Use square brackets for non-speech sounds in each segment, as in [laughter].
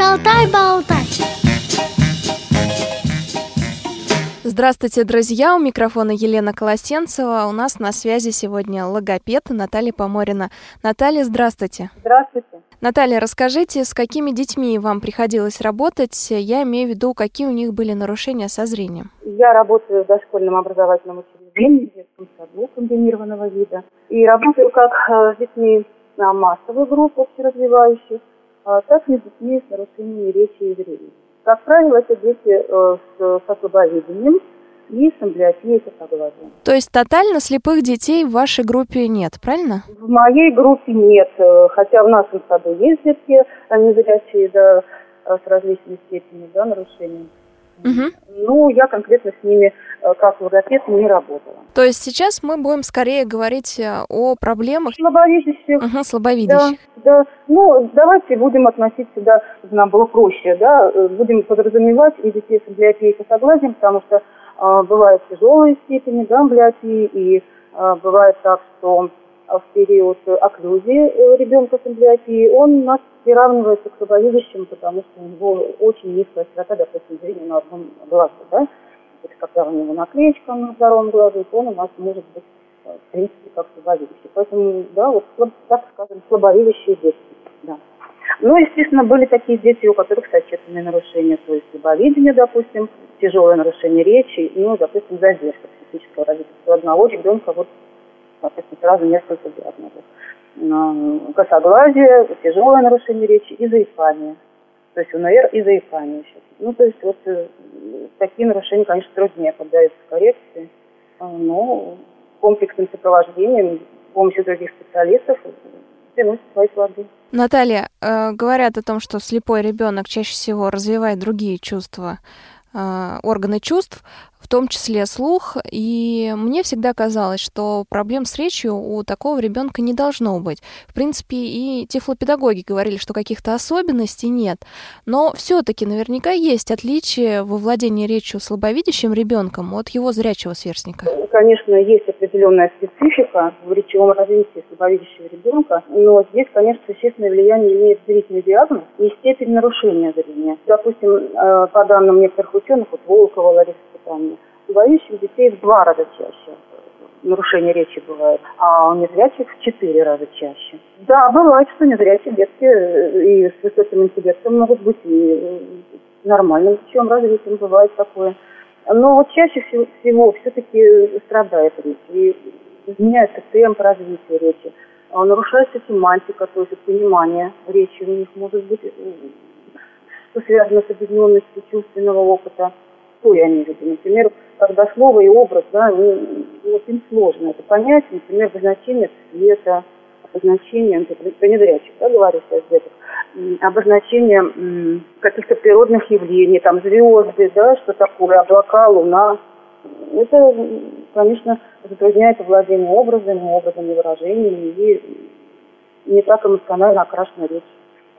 Шалтай-болтай. Здравствуйте, друзья! У микрофона Елена Колосенцева. У нас на связи сегодня логопед Наталья Поморина. Наталья, здравствуйте. Здравствуйте. Наталья, расскажите, с какими детьми вам приходилось работать? Я имею в виду, какие у них были нарушения со зрением. Я работаю в дошкольном образовательном учреждении, в детском саду комбинированного вида. И работаю как э, с детьми на массовую группу общеразвивающих, так и детьми с нарушениями речи и зрения. Как правило, это дети э, с, слабовидением и с амблиопией косоглазия. То есть тотально слепых детей в вашей группе нет, правильно? В моей группе нет, э, хотя в нашем саду есть детки незрячие, да, э, с различной степенью да, нарушений. Угу. Ну, я конкретно с ними как логопед не работала. То есть сейчас мы будем скорее говорить о проблемах слабовидящих. Угу, слабовидящих. Да, да. Ну, давайте будем относиться чтобы нам было проще, да, будем подразумевать и детей с амблиопией косоглазием, потому что э, бывают тяжелые степени, да, амблиопии, и э, бывает так, что в период окклюзии ребенка с амблиопией он у нас приравнивается к слабовидящему, потому что у него очень низкая широта, допустим, зрения на одном глазе, да. Это когда у него наклеечка на втором глазе, то он у нас может быть, в принципе, как слабовидящий. Поэтому, да, вот, так скажем, слабовидящие дети, да. Ну, естественно, были такие дети, у которых сочетанные нарушения, то есть слабовидение, допустим, тяжелое нарушение речи, ну, допустим, задержка психического развития. У одного ребенка вот, допустим, сразу несколько диагнозов косоглазие, тяжелое нарушение речи и заикание. То есть УНР и заикание еще. Ну, то есть вот э, такие нарушения, конечно, труднее поддаются коррекции, а, но комплексным сопровождением, с помощью других специалистов приносит свои плоды. Наталья, э, говорят о том, что слепой ребенок чаще всего развивает другие чувства, э, органы чувств в том числе слух. И мне всегда казалось, что проблем с речью у такого ребенка не должно быть. В принципе, и тифлопедагоги говорили, что каких-то особенностей нет. Но все-таки наверняка есть отличие во владении речью слабовидящим ребенком от его зрячего сверстника. Конечно, есть определенная специфика в речевом развитии слабовидящего ребенка, но здесь, конечно, существенное влияние имеет зрительный диагноз и степень нарушения зрения. Допустим, э, по данным некоторых ученых, вот Волкова, Лариса воспитания. У боящих детей в два раза чаще нарушение речи бывает, а у незрячих в четыре раза чаще. Да, бывает, что незрячие детки э, и с высоким интеллектом могут быть и э, нормальным путем развитием, бывает такое. Но вот чаще всего все-таки страдает речь, и изменяется темп развития речи, а нарушается семантика, то есть понимание речи у них может быть, э, что связано с объединенностью чувственного опыта что я в виду? Например, когда слово и образ, да, ну, вот им сложно это понять, например, обозначение цвета, обозначение, про незрячих, да, говорю сейчас деток, обозначение каких-то природных явлений, там звезды, да, что такое, облака, луна. Это, конечно, затрудняет владение образами, образами, выражениями и не так эмоционально окрашена речь.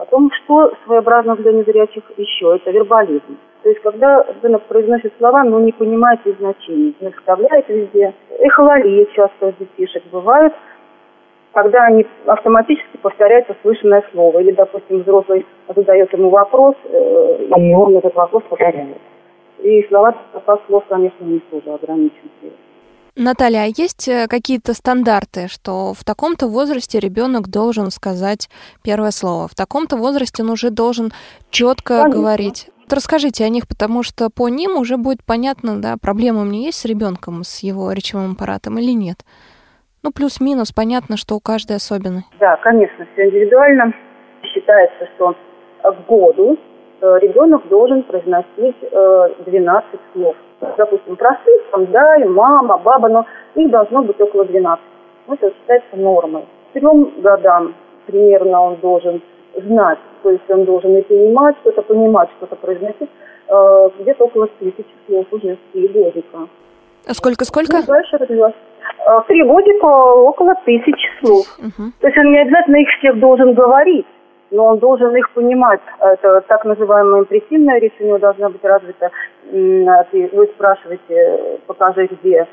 Потом, что своеобразно для незрячих еще, это вербализм. То есть, когда ребенок произносит слова, но не понимает их значения, не вставляет везде. Эхололия часто у детишек бывает, когда они автоматически повторяют услышанное слово. Или, допустим, взрослый задает ему вопрос, э, и он этот вопрос повторяет. И слова, слов, конечно, не тоже ограничен. Наталья, а есть э, какие-то стандарты, что в таком-то возрасте ребенок должен сказать первое слово, в таком-то возрасте он уже должен четко Конечно. говорить? Вот расскажите о них, потому что по ним уже будет понятно, да, проблема у меня есть с ребенком, с его речевым аппаратом или нет. Ну, плюс-минус, понятно, что у каждой особенный. Да, конечно, все индивидуально. Считается, что в году э, ребенок должен произносить 12 э, слов. Допустим, простых, там, да, и мама, баба, но их должно быть около 12. Ну, это считается нормой. К трем годам примерно он должен знать, то есть он должен и понимать что-то, понимать что-то, произносить, э, где-то около тысячи слов уже с три годика. А сколько-сколько? Ну, дальше развиваться. Э, три годика около тысячи слов. Угу. То есть он не обязательно их всех должен говорить, но он должен их понимать. Это так называемая импрессивная речь у него должна быть развита. Вы спрашиваете, покажи где,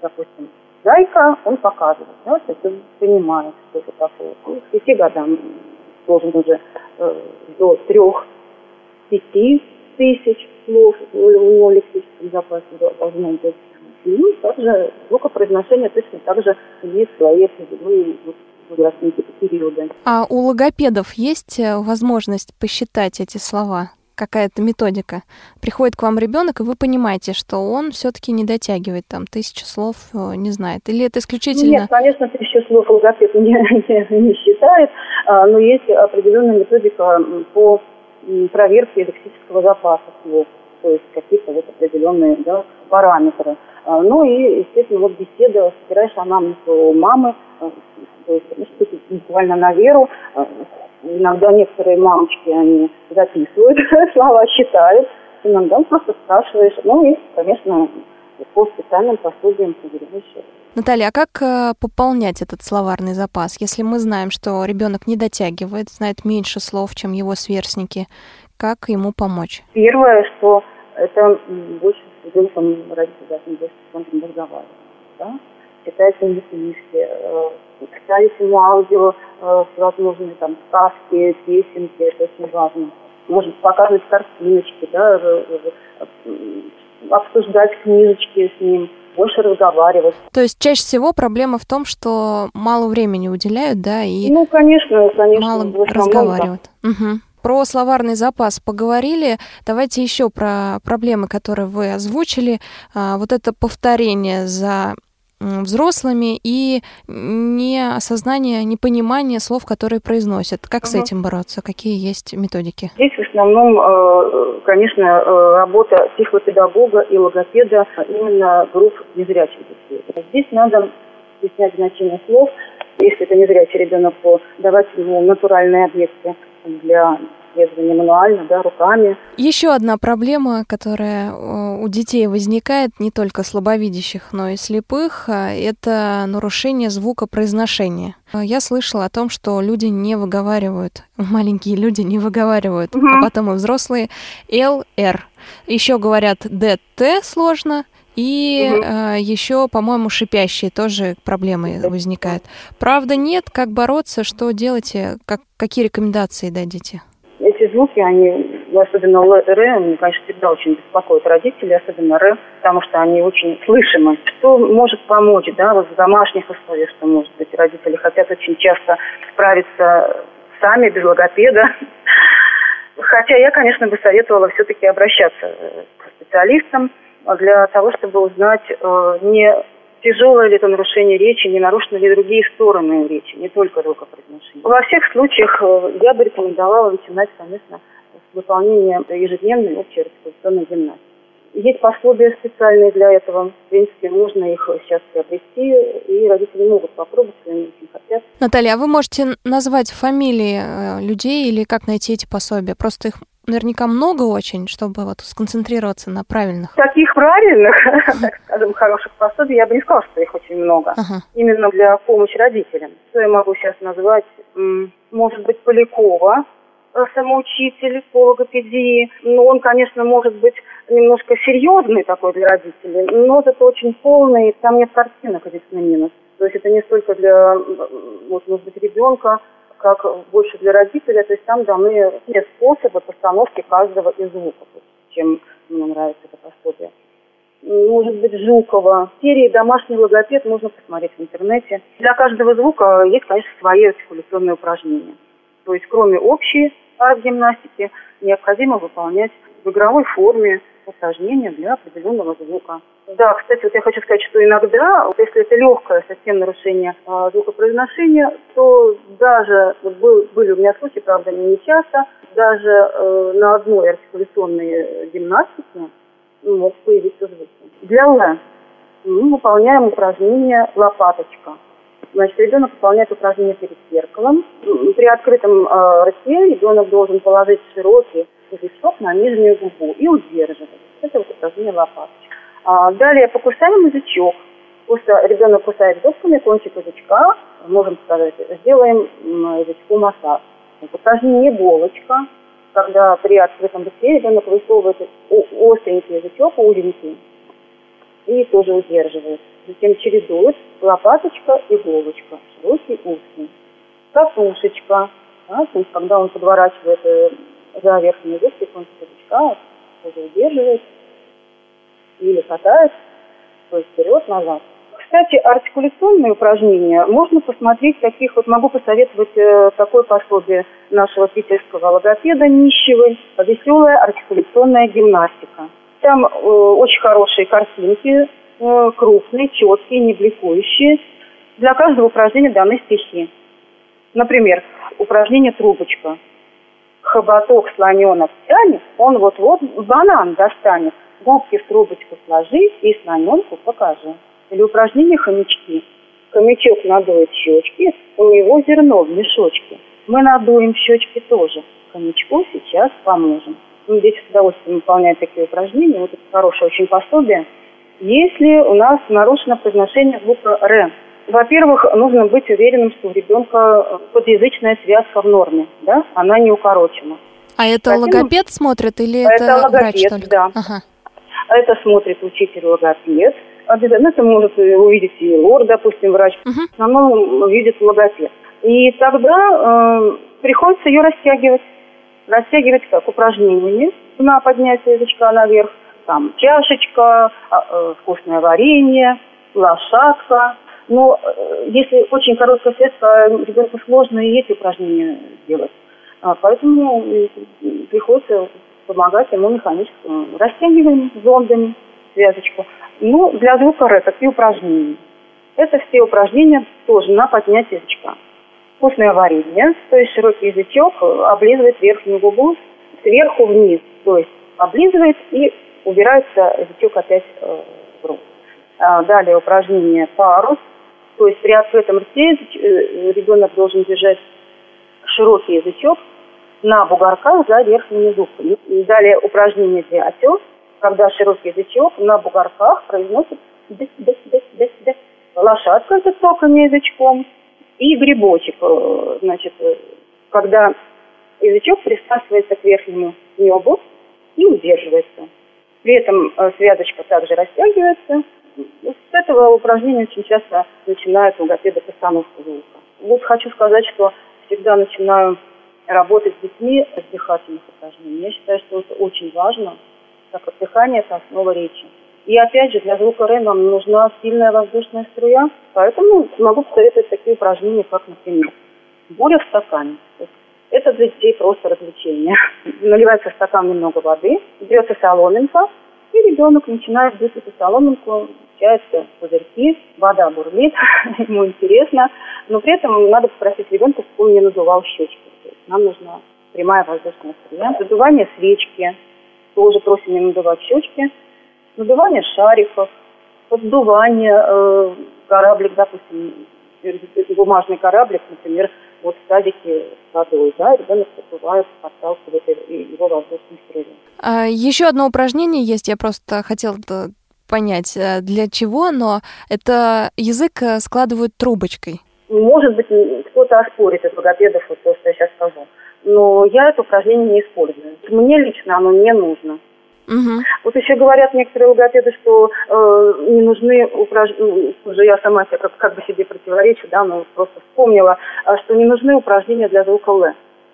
допустим, зайка, он показывает. Да, то есть он понимает, что это такое. К пяти годам должен уже э, до трех пяти тысяч слов у него лексическом запасе должно быть. И также звукопроизношение точно так же имеет свои определенные возрастные периоды. А у логопедов есть э, возможность посчитать эти слова? Какая-то методика. Приходит к вам ребенок, и вы понимаете, что он все-таки не дотягивает там тысячу слов, э, не знает. Или это исключительно... Нет, конечно, тысячу слов логопед не, [laughs] не, не считает, а, но есть определенная методика по проверке лексического запаса слов, то есть какие-то вот определенные да, параметры. А, ну и, естественно, вот беседа, собираешь анамнез у мамы, а, то есть ну, буквально на веру. Иногда некоторые мамочки, они записывают [laughs] слова, считают. Иногда просто спрашиваешь. Ну и, конечно, по специальным пособиям проверяешь Наталья, а как э, пополнять этот словарный запас, если мы знаем, что ребенок не дотягивает, знает меньше слов, чем его сверстники? Как ему помочь? Первое, что это больше с ребенком родители должны больше с разговаривать. Да? Читать ему книжки, э, ставить ему аудио э, всевозможные там сказки, песенки, это очень важно. Может показывать картиночки, да, обсуждать книжечки с ним больше разговаривать. То есть чаще всего проблема в том, что мало времени уделяют, да, и ну, конечно, конечно, мало разговаривают. Угу. Про словарный запас поговорили. Давайте еще про проблемы, которые вы озвучили. А, вот это повторение за взрослыми и неосознание, непонимание слов, которые произносят. Как угу. с этим бороться? Какие есть методики? Здесь в основном, э, конечно, э, работа психопедагога и логопеда именно групп незрячих детей. Здесь надо объяснять значение слов. Если это незрячий ребенок, то давать ему натуральные объекты для исследования мануально, да, руками. Еще одна проблема, которая э, у детей возникает, не только слабовидящих, но и слепых, а, это нарушение звукопроизношения. Я слышала о том, что люди не выговаривают, [laughs] маленькие люди не выговаривают, угу. а потом и взрослые, ЛР. Еще говорят ДТ сложно, и угу. э, еще, по-моему, шипящие тоже проблемы возникают. Правда нет? Как бороться? Что делаете? Как, какие рекомендации дадите? Эти звуки, они, особенно Р, они, конечно, всегда очень беспокоят родителей, особенно Р, потому что они очень слышимы. Что может помочь, да, вот в домашних условиях, что может быть, родители хотят очень часто справиться сами, без логопеда. Хотя я, конечно, бы советовала все-таки обращаться к специалистам для того, чтобы узнать э, не тяжелое ли это нарушение речи, не нарушены ли другие стороны речи, не только рукопроизношение. Во всех случаях э, я бы рекомендовала начинать, конечно, с выполнения ежедневной общей артикуляционной гимнастики. Есть пособия специальные для этого. В принципе, можно их сейчас приобрести, и родители могут попробовать, если они очень хотят. Наталья, а вы можете назвать фамилии э, людей или как найти эти пособия? Просто их наверняка много очень, чтобы вот сконцентрироваться на правильных. Таких правильных, [laughs] так скажем, хороших пособий, я бы не сказала, что их очень много. Ага. Именно для помощи родителям. Что я могу сейчас назвать? Может быть, Полякова, э, самоучитель по логопедии. Ну, он, конечно, может быть немножко серьезный такой для родителей, но это очень полный, там нет картинок, единственный минус. То есть это не столько для, вот, может быть, ребенка, как больше для родителя, то есть там даны все способы постановки каждого из звуков, чем мне нравится это пособие. Может быть, Жукова. Серии «Домашний логопед» можно посмотреть в интернете. Для каждого звука есть, конечно, свои артикуляционные упражнения. То есть, кроме общей арт-гимнастики, необходимо выполнять в игровой форме упражнения для определенного звука. Да, кстати, вот я хочу сказать, что иногда, вот если это легкое совсем нарушение э, звукопроизношения, то даже, вот был, были у меня случаи, правда, не часто, даже э, на одной артикуляционной гимнастике ну, могут появиться звуки. Для Л мы выполняем упражнение «лопаточка». Значит, ребенок выполняет упражнение перед зеркалом. При открытом э, рте ребенок должен положить широкий язычок на нижнюю губу и удерживать. Это вот упражнение лопаточка. А, далее покусаем язычок. Просто ребенок кусает зубками кончик язычка, можем сказать, сделаем язычку массаж. Упражнение иголочка, когда при открытом рте ребенок высовывает остренький язычок, узенький, и тоже удерживает. Затем чередует лопаточка, иголочка, широкий узкий. Катушечка, да, то есть когда он подворачивает за верхний язык тихонько язычка, удерживает или катает, то есть вперед-назад. Кстати, артикуляционные упражнения можно посмотреть таких, вот могу посоветовать э, такое пособие нашего питерского логопеда Нищевой, веселая артикуляционная гимнастика. Там э, очень хорошие картинки, э, крупные, четкие, не бликующие. Для каждого упражнения даны стихи. Например, упражнение «Трубочка». Хоботок слоненок тянет, он вот-вот банан достанет. Губки в трубочку сложи и слоненку покажи. Или упражнение «Хомячки». Хомячок надует щечки, у него зерно в мешочке. Мы надуем щечки тоже. Хомячку сейчас поможем. Ну, дети с удовольствием выполняют такие упражнения. Вот это хорошее очень пособие. Если у нас нарушено произношение звука «р», во-первых, нужно быть уверенным, что у ребенка подъязычная связка в норме, да, она не укорочена. А это Затем, логопед смотрит или это, это логопед, врач только? да. Ага. Это смотрит учитель логопед. Обязательно это может увидеть и лор, допустим, врач. Угу. В основном видит логопед. И тогда э, приходится ее растягивать. Растягивать как? Упражнениями на поднятие язычка наверх. Там чашечка, а, э, вкусное варенье, лошадка. Но э, если очень короткая связка, ребенку сложно и эти упражнения делать. А, поэтому приходится помогать ему механически. Растягиваем зондами связочку. Ну, для звука Р какие упражнения? Это все упражнения тоже на поднятие язычка. Вкусное варенье, то есть широкий язычок облизывает верхнюю губу сверху вниз, то есть облизывает и убирается язычок опять э, в рот. А, далее упражнение парус, то есть при открытом рте э, ребенок должен держать широкий язычок на бугорках за верхними зубками. Далее упражнение дятел, когда широкий язычок на бугорках произносит дес, дес, дес, дес, дес. лошадка с цоками язычком и грибочек. Э, значит, э, когда язычок присасывается к верхнему небу и удерживается. При этом связочка также растягивается, с этого упражнения очень часто начинают логопеды постановку звука. Вот хочу сказать, что всегда начинаю работать с детьми с дыхательных упражнений. Я считаю, что это очень важно, так как дыхание – это основа речи. И опять же, для звука Р нам нужна сильная воздушная струя, поэтому могу посоветовать такие упражнения, как, например, буря в стакане. Это для детей просто развлечение. [laughs] Наливается в стакан немного воды, берется соломинка, и ребенок начинает бить эту соломинку, получаются пузырьки, вода бурлит, [laughs] ему интересно, но при этом надо попросить ребенка, чтобы он не надувал щечки. То есть нам нужна прямая воздушная струя. Надувание свечки, тоже просим не надувать щечки. Надувание шариков, поддувание э, кораблик, допустим, бумажный кораблик, например, вот в садике с водой, да, ребенок поддувает, подталкивает его воздушной струей. А, еще одно упражнение есть, я просто хотела понять, э, для чего, но это язык э, складывают трубочкой. Может быть, кто-то оспорит из логопедов вот то, что я сейчас скажу. Но я это упражнение не использую. Мне лично оно не нужно. Угу. Вот еще говорят некоторые логопеды, что э, не нужны упражнения, уже я сама себе как, как бы себе противоречу, да, но просто вспомнила, а, что не нужны упражнения для звука Л.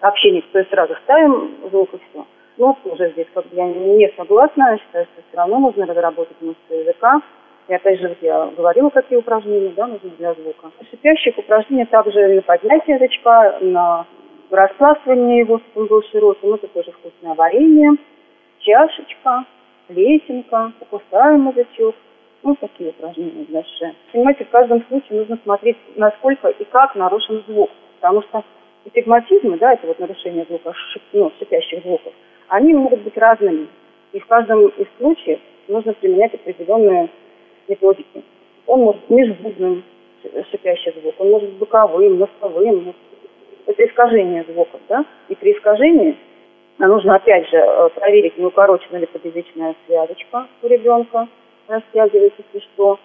Общение, то есть сразу ставим звук и все. Ну, тоже здесь как бы я не согласна. Я считаю, что все равно нужно разработать мышцы языка. И опять же, я говорила, какие упражнения да, нужны для звука. Шипящих упражнений также на поднятие язычка, на распластывание его, чтобы он был широким. Это тоже вкусное варенье, чашечка, лесенка, покусаем язычок. Ну, такие упражнения для ше. Понимаете, в каждом случае нужно смотреть, насколько и как нарушен звук. Потому что эпигматизмы, да, это вот нарушение звука, шип, ну, шипящих звуков, они могут быть разными. И в каждом из случаев нужно применять определенные методики. Он может быть межзубным шипящий звук, он может быть боковым, носовым. Это искажение звуков, да? И при искажении нужно опять же э, проверить, не укорочена ли подъязычная связочка у ребенка, растягивается, если что.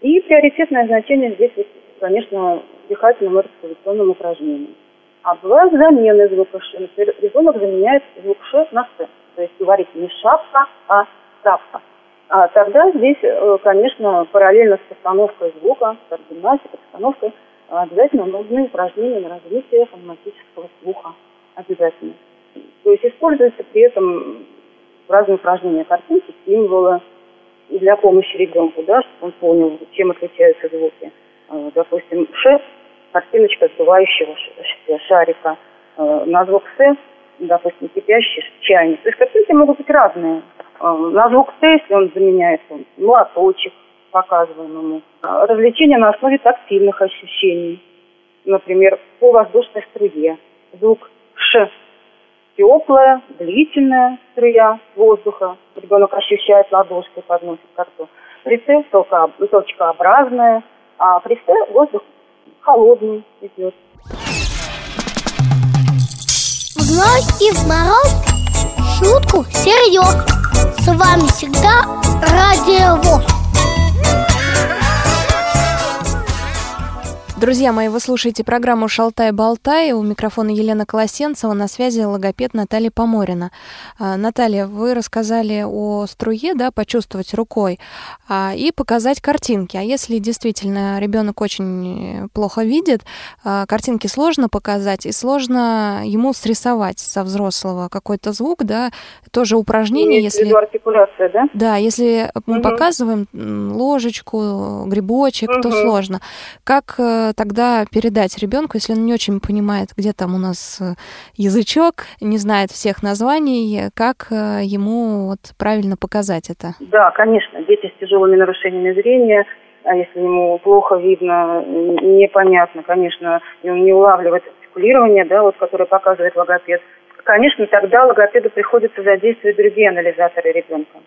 И приоритетное значение здесь, конечно, дыхательным и респирационным упражнениям. А бывают замены звука Ш. Например, ребенок заменяет звук Ш на С. То есть говорить не шапка, а шапка. А тогда здесь, э, конечно, параллельно с постановкой звука, с гимнастикой, постановкой, обязательно нужны упражнения на развитие фонематического слуха. Обязательно. То есть используются при этом разные упражнения, картинки, символы для помощи ребенку, да, чтобы он понял, чем отличаются звуки. Э, допустим, Ш – картиночка сдувающего шарика. Э, на звук С, допустим, кипящий чайник. То есть картинки могут быть разные. Э, на звук Т, если он заменяет он, молоточек показываемому. Развлечения на основе тактильных ощущений. Например, по воздушной струе. Звук Ш теплая, длительная струя воздуха. Ребенок ощущает ладошкой, подносит к рту. При Т точкообразная, а при С воздух холодный идет. В ночь и в мороз шутку серьез. С вами всегда Радио ВОЗ. Друзья мои, вы слушаете программу «Шалтай-болтай». У микрофона Елена Колосенцева, на связи логопед Наталья Поморина. А, Наталья, вы рассказали о струе, да, почувствовать рукой а, и показать картинки. А если действительно ребенок очень плохо видит, а, картинки сложно показать и сложно ему срисовать со взрослого какой-то звук, да, тоже упражнение, Имеется если... артикуляция, да? Да, если мы угу. показываем ложечку, грибочек, угу. то сложно. Как э, тогда передать ребенку, если он не очень понимает, где там у нас э, язычок, не знает всех названий, как э, ему вот правильно показать это? Да, конечно, дети с тяжелыми нарушениями зрения, а если ему плохо видно, непонятно, конечно, он не улавливает артикулирование, да, вот, которое показывает логопед, конечно, тогда логопеду приходится задействовать другие анализаторы ребенка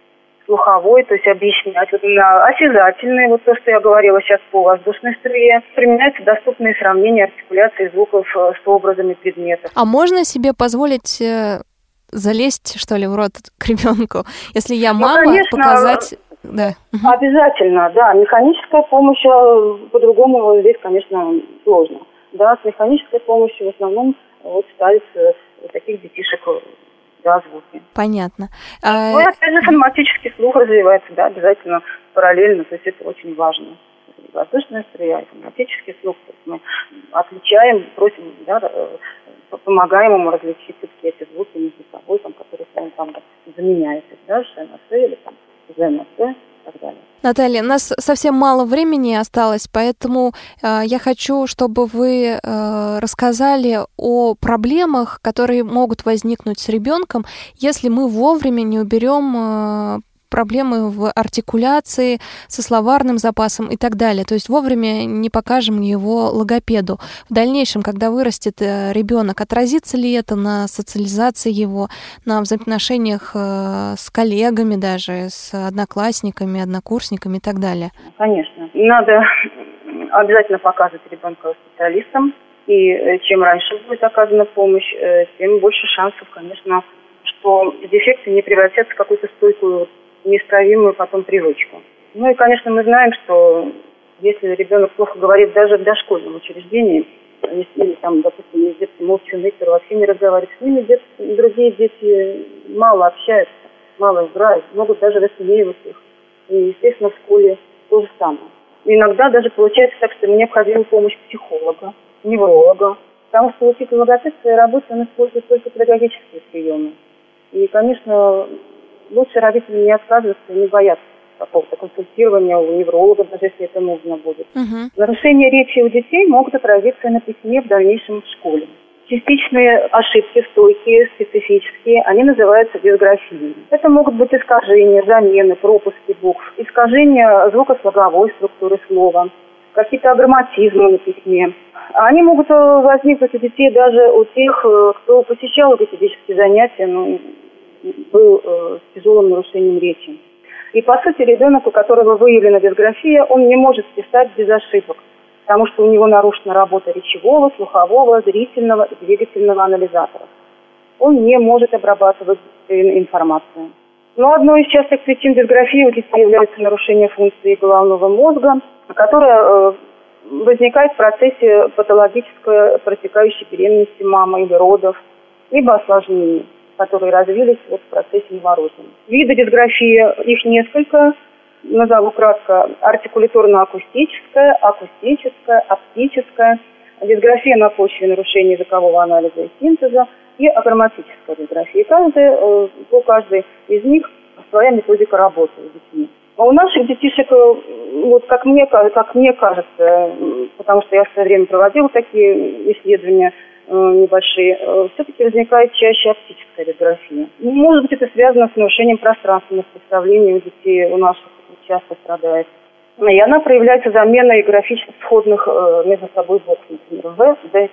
слуховой, то есть объяснять. Вот на осязательные, вот то, что я говорила сейчас по воздушной струе, применяются доступные сравнения артикуляции звуков э, с образами предметов. А можно себе позволить э, залезть, что ли, в рот [laughs] к ребенку? Если я ну, мама, ну, конечно, показать... Да. Обязательно, да. Механическая помощь, по-другому здесь, конечно, сложно. Да, с механической помощью в основном вот ставится таких детишек да, звуки. Понятно. А, ну и опять же фонематический слух развивается, да, обязательно параллельно, то есть это очень важно. Воздушная струя и фонематический слух, то есть мы отличаем, просим, да, э, помогаем ему различить все-таки эти звуки между собой, там, которые он там заменяет, да, ШНС или там ЗНС, так далее. Наталья, у нас совсем мало времени осталось, поэтому э, я хочу, чтобы вы э, рассказали о проблемах, которые могут возникнуть с ребенком, если мы вовремя не уберем э, проблемы в артикуляции, со словарным запасом и так далее. То есть вовремя не покажем его логопеду. В дальнейшем, когда вырастет э, ребенок, отразится ли это на социализации его, на взаимоотношениях э, с коллегами даже, с одноклассниками, однокурсниками и так далее? Конечно. Надо обязательно показывать ребенка специалистам. И э, чем раньше будет оказана помощь, тем больше шансов, конечно, что дефекты не превратятся в какую-то стойкую неисправимую потом привычку. Ну и, конечно, мы знаем, что если ребенок плохо говорит даже в дошкольном учреждении, если там, допустим, есть дети молчаны, которые вообще не разговаривают с ними, дети, другие дети мало общаются, мало играют, могут даже высмеивать их. И, естественно, в школе то же самое. иногда даже получается так, что необходима помощь психолога, невролога, потому что учитель логопед в своей работе он использует только педагогические приемы. И, конечно, лучше родители не отказываться и не бояться какого-то консультирования у невролога, даже если это нужно будет. Угу. Нарушения речи у детей могут отразиться на письме в дальнейшем в школе. Частичные ошибки, стойкие, специфические, они называются дисграфией. Это могут быть искажения, замены, пропуски букв, искажения звукослоговой структуры слова, какие-то аграмматизмы на письме. Они могут э, возникнуть у детей даже у тех, э, кто посещал логопедические занятия, ну, был э, с тяжелым нарушением речи. И, по сути, ребенок, у которого выявлена дисграфия, он не может писать без ошибок, потому что у него нарушена работа речевого, слухового, зрительного и двигательного анализаторов. Он не может обрабатывать информацию. Но одной из частых причин дисграфии у детей является нарушение функции головного мозга, которое э, возникает в процессе патологической протекающей беременности мамы или родов, либо осложнений которые развились вот в процессе новорождения. Виды дисграфии, их несколько. Назову кратко артикуляторно-акустическая, акустическая, оптическая. дисграфия на почве нарушения языкового анализа и синтеза и агроматическая дисграфия. И каждый, э, по каждой из них своя методика работы с детьми. А у наших детишек, э, вот как мне, как мне кажется, потому что я в свое время проводила такие исследования э, небольшие, э, все-таки возникает чаще оптическая дисграфия. Может быть, это связано с нарушением пространственных представлений у детей, у наших часто страдает. И она проявляется заменой графически сходных между собой букв, например, В, Д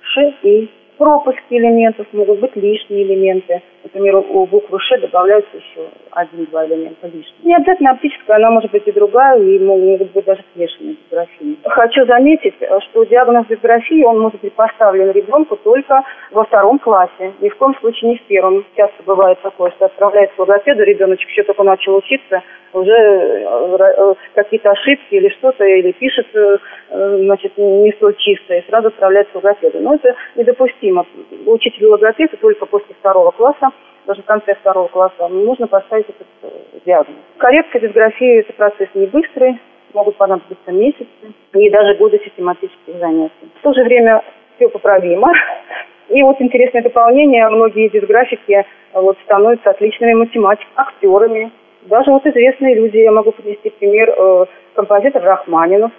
Ш и пропуски элементов, могут быть лишние элементы. Например, у буквы Ш добавляются еще один-два элемента лишних. Не обязательно оптическая, она может быть и другая, и могут быть даже смешанные дисграфии. Хочу заметить, что диагноз дисграфии, он может быть поставлен ребенку только во втором классе, ни в коем случае не в первом. Часто бывает такое, что отправляется к логопеду, ребеночек еще только начал учиться, уже э, э, какие-то ошибки или что-то, или пишет, э, значит, не столь чисто, и сразу отправляется к логопеду. Но это недопустимо. Учитель логопеда только после второго класса, даже в конце второго класса, нужно поставить этот диагноз. Коррекция дисграфии – это процесс не быстрый, могут понадобиться месяцы и даже годы систематических занятий. В то же время все поправимо. И вот интересное дополнение, многие дисграфики вот, становятся отличными математиками, актерами, даже вот известные люди, я могу привести пример, э, композитор Рахманинов.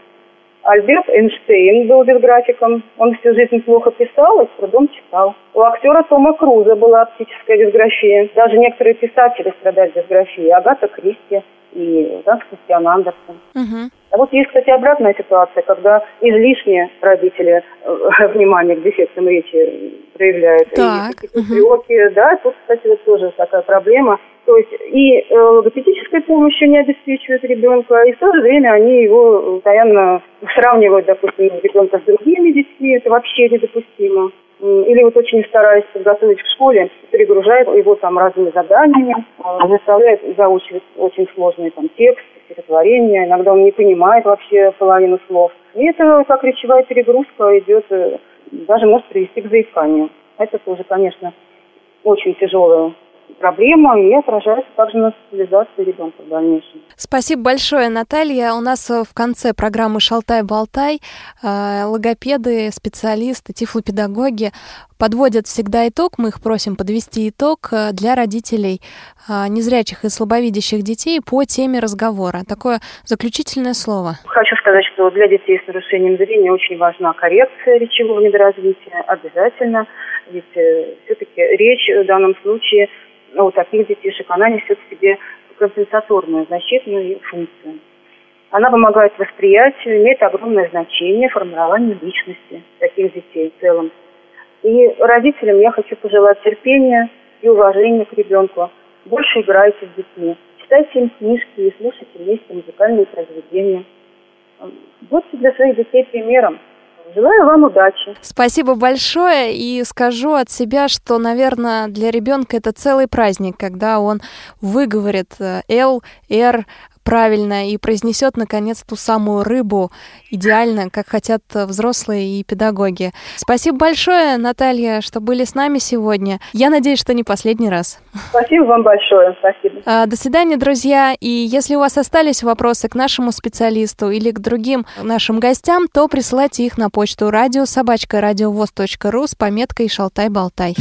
Альберт Эйнштейн был дисграфиком. Он всю жизнь плохо писал и с трудом читал. У актера Тома Круза была оптическая дисграфия. Даже некоторые писатели страдали дисграфией. Агата Кристи и Ганс Кристиан Андерсон. Угу. А вот есть, кстати, обратная ситуация, когда излишне родители э, [laughs] внимание к дефектам речи проявляют. Так. И угу. да, тут, кстати, вот тоже такая проблема. То есть и э, логопедической помощью не обеспечивают ребенка, и в то же время они его постоянно сравнивают, допустим, ребенка с другими детьми, это вообще недопустимо. Или вот очень стараясь подготовить к школе, перегружают его там разными заданиями, заставляют заучивать очень сложные там тексты, стихотворения, иногда он не понимает вообще половину слов. И это как речевая перегрузка идет, э, даже может привести к заиканию. Это тоже, конечно, очень тяжелая проблема и отражается также на социализации ребенка в дальнейшем. Спасибо большое, Наталья. У нас э, в конце программы «Шалтай-болтай» э, логопеды, специалисты, тифлопедагоги подводят всегда итог. Мы их просим подвести итог э, для родителей незрячих и слабовидящих детей по теме разговора. Такое заключительное слово. Хочу сказать, что для детей с нарушением зрения очень важна коррекция речевого недоразвития. Обязательно. Ведь все-таки речь в данном случае у таких детишек, она несет в себе компенсаторную защитную функцию. Она помогает восприятию, имеет огромное значение формированию личности таких детей в целом. И родителям я хочу пожелать терпения и уважения к ребенку. Больше играйте с детьми, читайте им книжки и слушайте вместе музыкальные произведения. Будьте для своих детей примером. Желаю вам удачи. Спасибо большое и скажу от себя, что, наверное, для ребенка это целый праздник, когда он выговорит Л, Р, правильно и произнесет, наконец, ту самую рыбу идеально, как хотят взрослые и педагоги. Спасибо большое, Наталья, что были с нами сегодня. Я надеюсь, что не последний раз. Спасибо вам большое. Спасибо. А, до свидания, друзья. И если у вас остались вопросы к нашему специалисту или к другим нашим гостям, то присылайте их на почту радиособачка радиовоз.ру с пометкой «Шалтай-болтай».